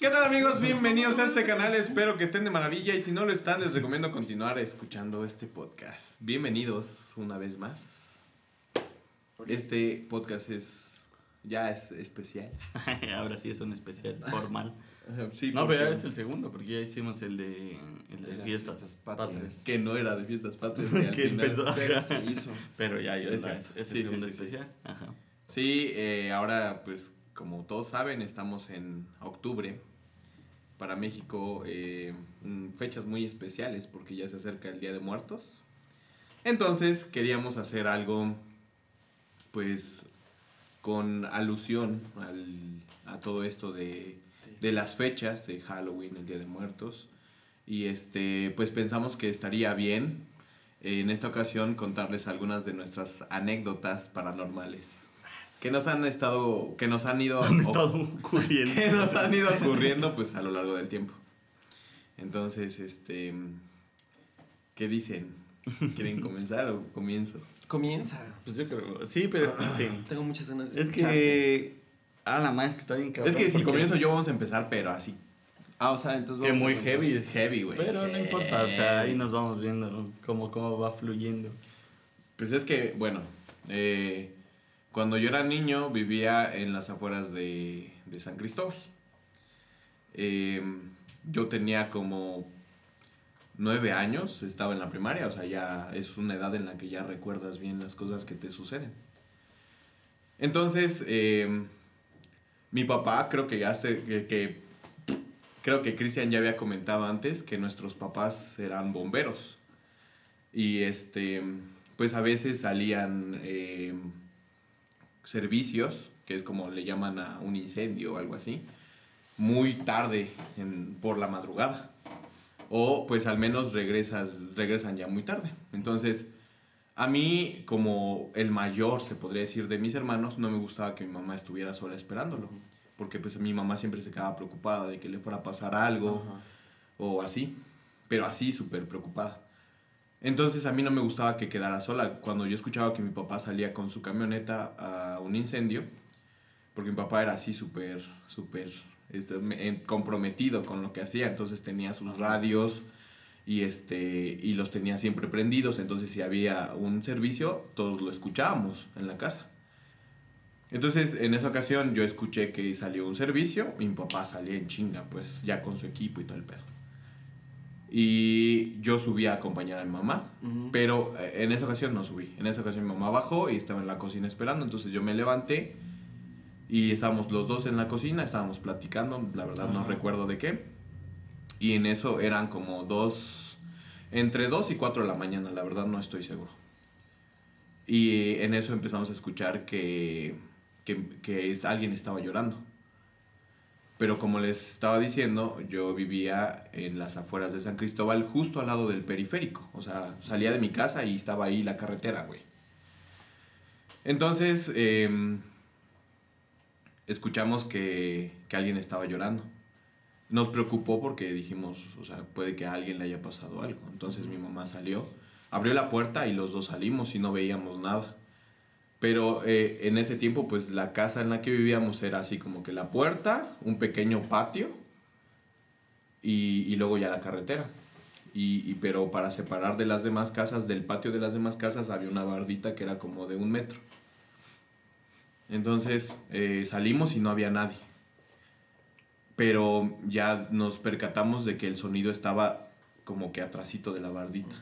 ¿Qué tal amigos? Bienvenidos a este canal, espero que estén de maravilla y si no lo están les recomiendo continuar escuchando este podcast. Bienvenidos una vez más. Este podcast es ya es especial. Ahora sí es un especial formal. Sí, no, pero es el segundo, porque ya hicimos el de, el de las fiestas, fiestas patrias. patrias. que no era de fiestas patrias. al que final- empezó. Pero se hizo. Pero ya, ya Es es, el Sí, segundo sí. especial. Ajá. Sí, eh, ahora pues como todos saben estamos en octubre. Para México eh, mm, fechas muy especiales porque ya se acerca el Día de Muertos. Entonces queríamos hacer algo pues con alusión al- a todo esto de, de las fechas de Halloween, el Día de Muertos. Y este pues pensamos que estaría bien eh, en esta ocasión contarles algunas de nuestras anécdotas paranormales que nos han estado que nos han ido Han estado ocurriendo. que nos han ido ocurriendo pues a lo largo del tiempo. Entonces, este ¿qué dicen? ¿Quieren comenzar o comienzo? Comienza. Pues yo creo, sí, pero sí. Tengo muchas ganas de Es escuchar. que... Ah, la más que está bien cabrón. es que si comienzo yo vamos a empezar, pero así Ah, o sea, entonces Que vamos a muy contar. heavy es. heavy, güey. Pero no importa, o sea, ahí nos vamos viendo cómo, cómo va fluyendo. Pues es que, bueno, eh, cuando yo era niño vivía en las afueras de, San Cristóbal. Eh, yo tenía como nueve años, estaba en la primaria, o sea, ya es una edad en la que ya recuerdas bien las cosas que te suceden. Entonces, eh, mi papá, creo que ya se- que, creo que Cristian ya había comentado antes que nuestros papás eran bomberos. Y este, pues a veces salían eh, servicios, que es como le llaman a un incendio o algo así, muy tarde en- por la madrugada. O pues al menos regresas, regresan ya muy tarde. Entonces, a mí, como el mayor, se podría decir, de mis hermanos, no me gustaba que mi mamá estuviera sola esperándolo. Porque pues mi mamá siempre se quedaba preocupada de que le fuera a pasar algo Ajá. o así. Pero así, súper preocupada. Entonces a mí no me gustaba que quedara sola. Cuando yo escuchaba que mi papá salía con su camioneta a un incendio, porque mi papá era así súper, súper este, comprometido con lo que hacía, entonces tenía sus radios y, este, y los tenía siempre prendidos, entonces si había un servicio, todos lo escuchábamos en la casa. Entonces en esa ocasión yo escuché que salió un servicio, mi papá salía en chinga, pues ya con su equipo y todo el pedo. Y yo subí a acompañar a mi mamá, Ujú. pero eh, en esa ocasión no subí. En esa ocasión mi mamá bajó y estaba en la cocina esperando, entonces yo me levanté y estábamos los dos en la cocina, estábamos platicando, la verdad no recuerdo de qué. Y en eso eran como dos, entre dos y cuatro de la mañana, la verdad no estoy seguro. Y en eso empezamos a escuchar que, que, que alguien estaba llorando. Pero como les estaba diciendo, yo vivía en las afueras de San Cristóbal, justo al lado del periférico. O sea, salía de mi casa y estaba ahí la carretera, güey. Entonces, em, escuchamos que, que alguien estaba llorando. Nos preocupó porque dijimos, o sea, puede que a alguien le haya pasado algo. Entonces mi mamá salió, abrió la puerta y los dos salimos y no veíamos nada. Pero eh, en ese tiempo, pues la casa en la que vivíamos era así como que la puerta, un pequeño patio y, luego ya la carretera. Y, y- pero para separar de las demás casas, del patio de las demás casas, había una bardita que era como de un metro. Entonces eh, salimos y no había nadie. Pero ya nos percatamos de que el sonido estaba como que atrasito de la bardita.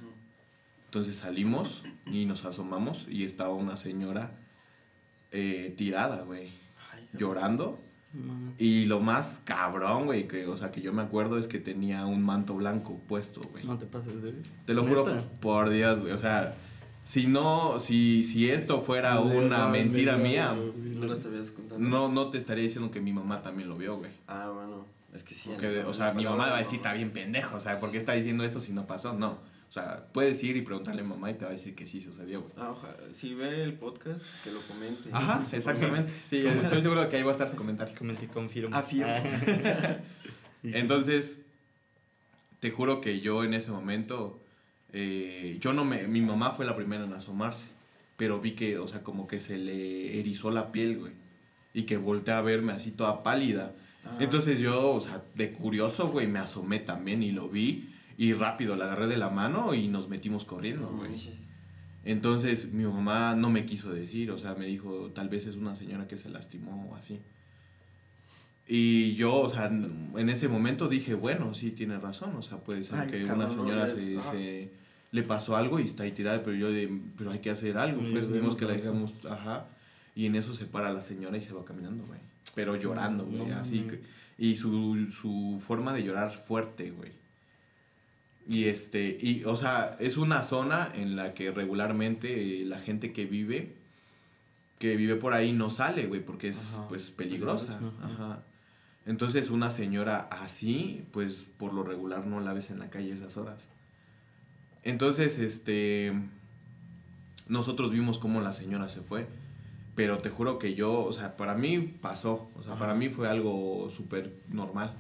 Entonces salimos y nos asomamos y estaba una señora eh, tirada, güey, llorando. Y lo más cabrón, güey, que, o sea, que yo me acuerdo es que tenía un manto blanco puesto, güey. No te pases de... Te lo juro por Dios, güey. O sea, si no, si, si esto fuera una mentira mía, No lo sabías contando. no, no te estaría diciendo que mi mamá también lo vio, güey. Ah, bueno. Es que sí. Porque, o sea, mi mamá va a decir, está bien pendejo, o sea, ¿por qué está diciendo eso si no pasó? No. O sea, puedes ir y preguntarle a mamá y te va a decir que sí sucedió, güey. Ah, ojalá. Si ve el podcast, que lo comente. Ajá, exactamente. Sí, estoy seguro de que ahí va a estar su comentario. Comenté, confirmo. Afirmo. Entonces, te juro que yo en ese momento, eh, yo no me, mi mamá fue la primera en asomarse, pero vi que, o sea, como que se le erizó la piel, güey, y que volteé a verme así toda pálida. Ah. Entonces yo, o sea, de curioso, güey, me asomé también y lo vi. Y rápido la agarré de la mano y nos metimos corriendo, No güey. Entonces mi mamá no me quiso decir, o sea, me dijo, tal vez es una señora que se lastimó o así. Y yo, o sea, en ese momento dije, bueno, sí, tiene razón, o sea, puede ser Ay, que una señora no, se, se- le pasó algo y está ahí tirada, pero yo de, pero hay que hacer algo, Y pues vimos que la dejamos, ajá, y en eso se para la señora y se va caminando, güey, pero llorando, No, güey, no así, mames. que- y su, su forma de llorar fuerte, güey. Y este, y, o sea, es una zona en la que regularmente eh, la gente que vive, que vive por ahí no sale, güey, porque es, Ajá. pues, peligrosa. Peligrosa, ajá. Ajá. Entonces, una señora así, pues, por lo regular no la ves en la calle esas horas. Entonces, este, nosotros vimos cómo la señora se fue. Pero te juro que yo, o sea, para mí pasó. O sea, Ajá. para mí fue algo súper normal.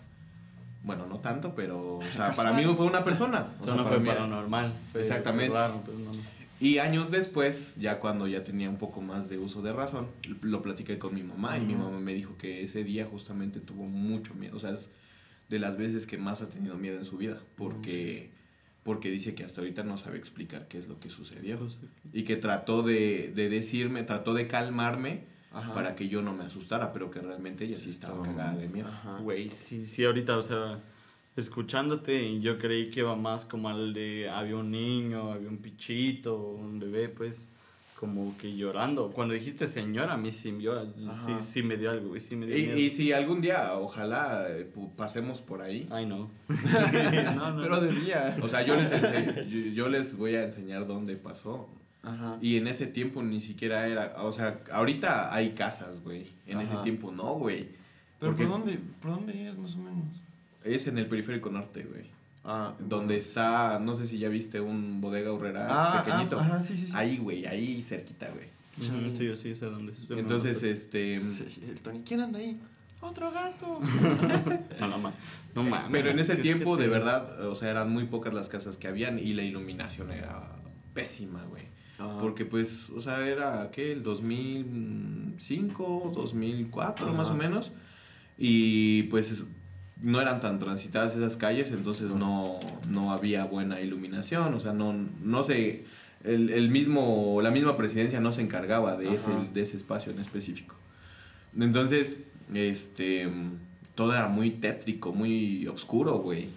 Bueno, no tanto, pero, o sea, para mí fue una persona. O Eso sea, no para fue mí era- paranormal. Fue Exactamente. raro, pero no, no. Y años después, ya cuando ya tenía un poco más de uso de razón, lo platiqué con mi mamá y mi Ujú. mamá me dijo que ese día justamente tuvo mucho miedo. O sea, es de las veces que más ha tenido miedo en su vida. Porque, porque dice que hasta ahorita no sabe explicar qué es lo que sucedió. Pues, Y que trató de, de decirme, trató de calmarme Ajá. para que yo no me asustara, pero que realmente ella sí estaba cagada de miedo. Güey, sí, sí, ahorita, o sea, escuchándote, yo creí que iba más como al de había un niño, había un pichito, un bebé, pues, como que llorando. Cuando dijiste señora, a mí sí, yo, sí, sí me dio algo, güey, sí me dio Y, miedo. y si algún día, ojalá, eh, pasemos por ahí. Ay, no. no, no. Pero de día. O sea, yo les, ense- yo, yo les voy a enseñar dónde pasó. Ajá. Y en ese tiempo ni siquiera era, o sea, ahorita hay casas, güey. En ese tiempo no, güey. Pero porque- ¿por dónde, ¿por dónde es más o menos? Es en el periférico norte, güey. Ah, Donde está, no sé si ya viste un bodega horrera Ah, pequeñito. ah, ajá, sí, sí, sí. Ahí, güey, ahí cerquita, güey. Sí, yo sí sé dónde es. Entonces, este... Sí, el Tony, ¿quién anda ahí? Otro gato. No, no, ma- no mames. Pero en ese ¿qué- tiempo, de verdad, o sea, eran muy pocas las casas que habían y la iluminación era pésima, güey. Ajá. Porque pues, o sea, era, ¿qué? El 2005, 2004 más Ajá. o menos. Y pues es- no eran tan transitadas esas calles, entonces no, no había buena iluminación, o sea, no, no se... El, el mismo, la misma presidencia no se encargaba de ese, de ese espacio en específico. Entonces, este, todo era muy tétrico, muy oscuro, güey.